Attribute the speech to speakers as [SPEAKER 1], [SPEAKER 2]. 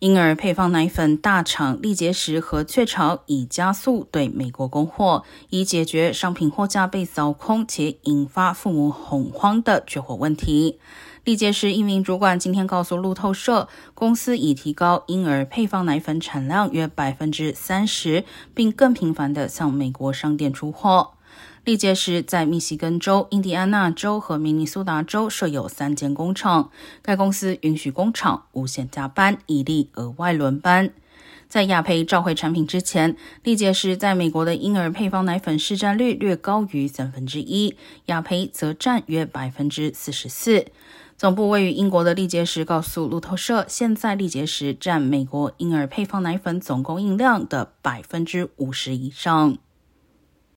[SPEAKER 1] 婴儿配方奶粉大厂力杰时和雀巢已加速对美国供货，以解决商品货架被扫空且引发父母恐慌的缺货问题。力杰时一名主管今天告诉路透社，公司已提高婴儿配方奶粉产量约百分之三十，并更频繁地向美国商店出货。力杰时在密西根州、印第安纳州和明尼苏达州设有三间工厂。该公司允许工厂无限加班，以利额外轮班。在亚培召回产品之前，力杰时在美国的婴儿配方奶粉市占率略高于三分之一，亚培则占约百分之四十四。总部位于英国的力杰时告诉路透社，现在力杰时占美国婴儿配方奶粉总供应量的百分之五十以上。